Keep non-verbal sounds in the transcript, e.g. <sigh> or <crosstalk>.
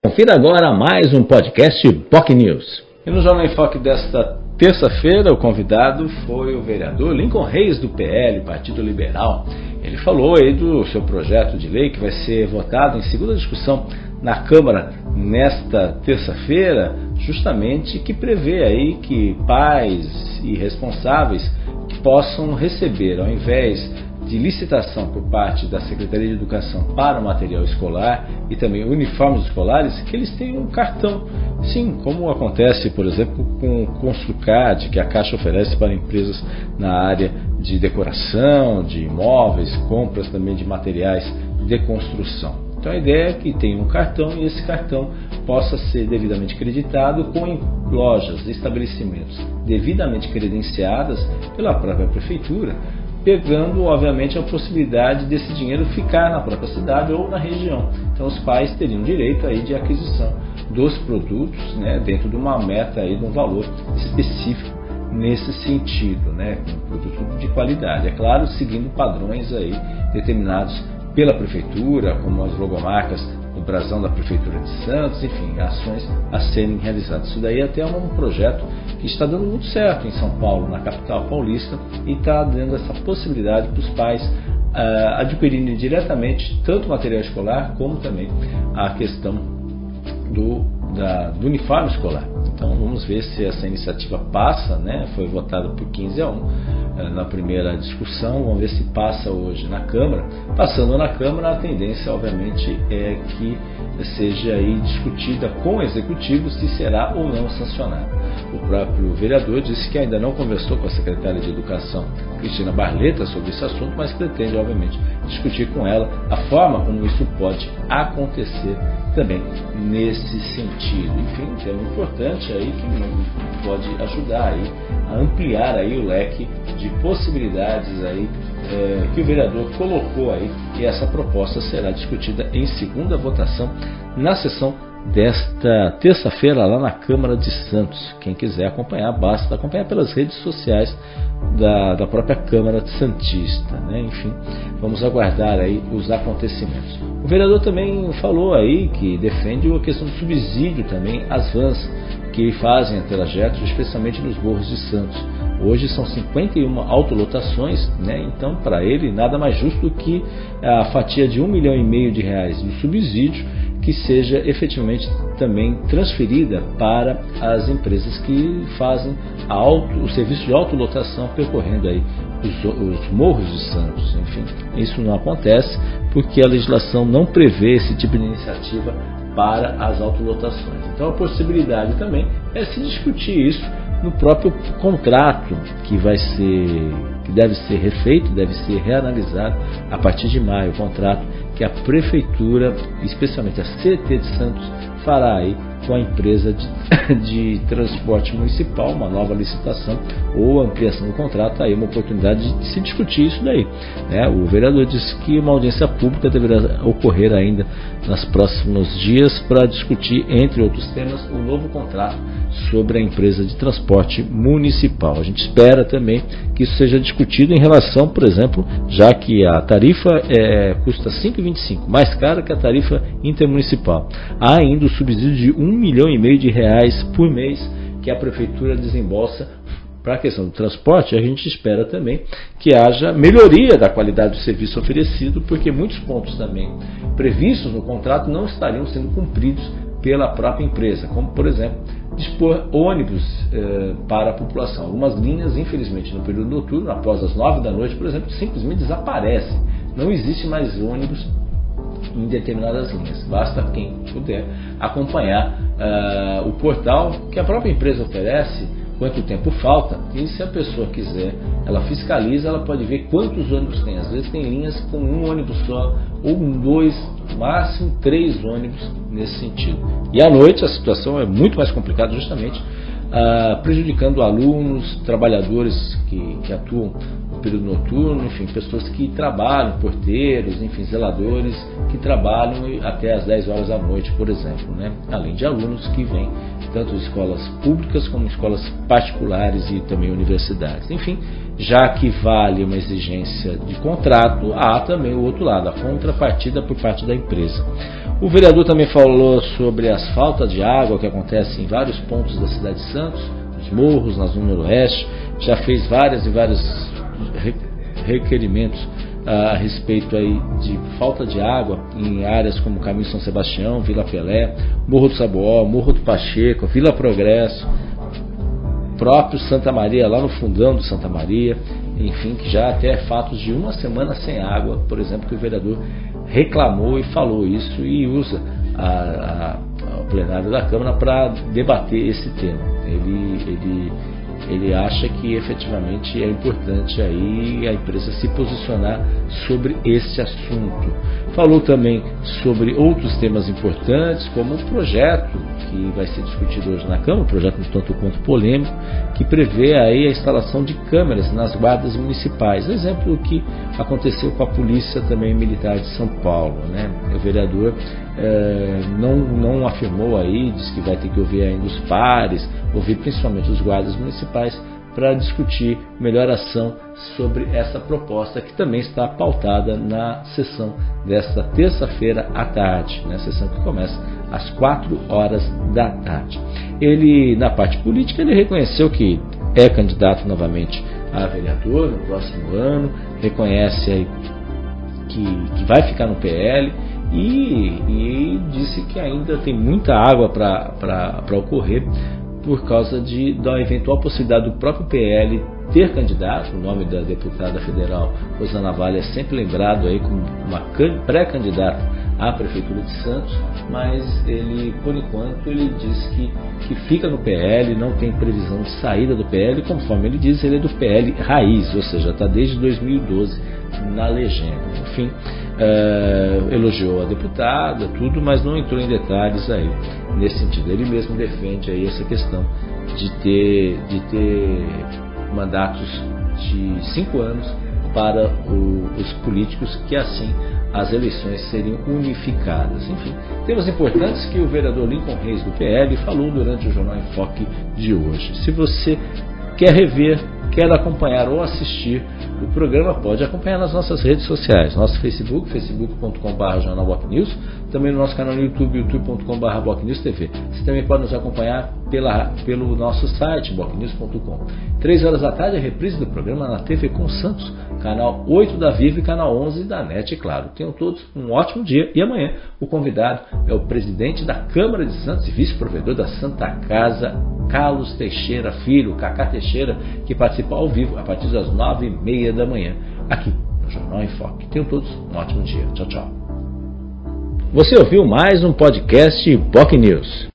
Confira agora mais um podcast POC News. E no Jornal em Foque desta terça-feira, o convidado foi o vereador Lincoln Reis, do PL, Partido Liberal. Ele falou aí do seu projeto de lei que vai ser votado em segunda discussão na Câmara nesta terça-feira, justamente que prevê aí que pais e responsáveis possam receber, ao invés de licitação por parte da Secretaria de Educação para o material escolar e também uniformes escolares, que eles tenham um cartão. Sim, como acontece, por exemplo, com o Construcad, que a Caixa oferece para empresas na área de decoração, de imóveis, compras também de materiais de construção. Então a ideia é que tenha um cartão e esse cartão possa ser devidamente creditado com lojas, estabelecimentos devidamente credenciadas pela própria prefeitura, pegando, obviamente, a possibilidade desse dinheiro ficar na própria cidade ou na região. Então, os pais teriam direito aí de aquisição dos produtos, né, dentro de uma meta aí de um valor específico nesse sentido, né, com produto de qualidade. É claro, seguindo padrões aí determinados pela prefeitura, como as logomarcas brasão da Prefeitura de Santos, enfim, ações a serem realizadas. Isso daí é até um projeto que está dando muito certo em São Paulo, na capital paulista, e está dando essa possibilidade para os pais uh, adquirirem diretamente tanto material escolar como também a questão do, da, do uniforme escolar. Então vamos ver se essa iniciativa passa, né? foi votada por 15 a 1 eh, na primeira discussão, vamos ver se passa hoje na Câmara. Passando na Câmara, a tendência, obviamente, é que seja aí discutida com o Executivo se será ou não sancionada. O próprio vereador disse que ainda não conversou com a secretária de Educação, Cristina Barleta, sobre esse assunto, mas pretende, obviamente, discutir com ela a forma como isso pode acontecer também nesse sentido. Enfim, um tema aí que pode ajudar aí a ampliar aí o leque de possibilidades aí é, que o vereador colocou aí e essa proposta será discutida em segunda votação na sessão desta terça-feira lá na Câmara de Santos. Quem quiser acompanhar, basta acompanhar pelas redes sociais da, da própria Câmara Santista. Né? Enfim, vamos aguardar aí os acontecimentos. O vereador também falou aí que defende a questão do subsídio também às vans que fazem trajetos, especialmente nos morros de Santos. Hoje são 51 autolotações, né? então para ele nada mais justo do que a fatia de um milhão e meio de reais do subsídio que seja efetivamente também transferida para as empresas que fazem auto, o serviço de autolotação percorrendo aí os, os, morros de Santos. Enfim, isso não acontece porque a legislação não prevê esse tipo de iniciativa para as autolotações. Então a possibilidade também é se discutir isso no próprio contrato que vai ser que deve ser refeito, deve ser reanalisado a partir de maio, o contrato que a prefeitura, especialmente a CT de Santos, fará aí com a empresa de, <laughs> de, transporte municipal, uma nova licitação ou ampliação do contrato, aí uma oportunidade de se discutir isso daí. Né? O vereador disse que uma audiência pública deverá ocorrer ainda nos próximos dias para discutir, entre outros temas, o novo contrato sobre a empresa de transporte municipal. A gente espera também que isso seja discutido em relação, por exemplo, já que a tarifa é, custa 5,25, mais cara que a tarifa intermunicipal. Há ainda o subsídio de 1 milhão e meio de reais por mês que a prefeitura desembolsa para a questão do transporte, a gente espera também que haja melhoria da qualidade do serviço oferecido, porque muitos pontos também previstos no contrato não estariam sendo cumpridos pela própria empresa, como por exemplo dispor ônibus eh, para a população. Algumas linhas, infelizmente, no período noturno, após as nove da noite, por exemplo, simplesmente desaparecem. Não existe mais ônibus em determinadas linhas. Basta quem puder acompanhar uh, o portal que a própria empresa oferece, quanto tempo falta, e se a pessoa quiser, ela fiscaliza, ela pode ver quantos ônibus tem. Às vezes tem linhas com um ônibus só, ou dois, máximo três ônibus nesse sentido. E à noite a situação é muito mais complicada, justamente uh, prejudicando alunos, trabalhadores que, que atuam período noturno, enfim, pessoas que trabalham, porteiros, enfim, zeladores, que trabalham até as 10 horas da noite, por exemplo, né? além de alunos que vêm tanto de escolas públicas como escolas particulares e também universidades. Enfim, já que vale uma exigência de contrato, há também o outro lado, a contrapartida por parte da empresa. O vereador também falou sobre as faltas de água que acontecem em vários pontos da cidade de Santos, nos morros, na zona noroeste, já fez várias e vários requerimentos a respeito aí de falta de água em áreas como Caminho São Sebastião, Vila Pelé, Morro do Saboó, Morro do Pacheco, Vila Progresso, próprio Santa Maria, lá no fundão do Santa Maria, enfim, que já até fatos de uma semana sem água, por exemplo, que o vereador reclamou e falou isso e usa a, a, o plenário da Câmara para debater esse tema. Ele, ele ele acha que efetivamente é importante aí a empresa se posicionar sobre esse assunto. Falou também sobre outros temas importantes, como o projeto que vai ser discutido hoje na Câmara, um projeto um tanto quanto polêmico, que prevê aí a instalação de câmeras nas guardas municipais. Exemplo que aconteceu com a Polícia também Militar de São Paulo. Né? O vereador é, não, não afirmou aí, disse que vai ter que ouvir ainda os pares, ouvir principalmente os guardas municipais, para discutir melhor ação sobre essa proposta que também está pautada na sessão desta terça-feira à tarde, né, sessão que começa às 4 horas da tarde. Ele, na parte política, ele reconheceu que é candidato novamente a vereador no próximo ano, reconhece aí que, que vai ficar no PL e, e disse que ainda tem muita água para ocorrer por causa de, da eventual possibilidade do próprio PL ter candidato, o nome da deputada federal Rosana Vale é sempre lembrado aí como uma pré-candidata à Prefeitura de Santos, mas ele, por enquanto, ele diz que, que fica no PL, não tem previsão de saída do PL, conforme ele diz, ele é do PL raiz, ou seja, está desde 2012 na legenda. Enfim, é, elogiou a deputada, tudo, mas não entrou em detalhes aí nesse sentido. Ele mesmo defende aí essa questão de ter, de ter mandatos de cinco anos para o, os políticos, que assim as eleições seriam unificadas. Enfim, temas importantes que o vereador Lincoln Reis do PL falou durante o Jornal em Foque de hoje. Se você quer rever quer acompanhar ou assistir o programa, pode acompanhar nas nossas redes sociais. Nosso Facebook, facebook.com.br jornalbocnews, também no nosso canal no YouTube, youtube.com.br bocnewstv. Você também pode nos acompanhar pela, pelo nosso site, bocnews.com. Três horas da tarde, a reprise do programa na TV com Santos, canal 8 da Vivo e canal 11 da NET, claro. Tenham todos um ótimo dia e amanhã o convidado é o presidente da Câmara de Santos e vice-provedor da Santa Casa Carlos Teixeira Filho, Cacá Teixeira, que participa ao vivo a partir das nove e meia da manhã, aqui no Jornal em Foque. Tenham todos um ótimo dia. Tchau, tchau. Você ouviu mais um podcast POC News.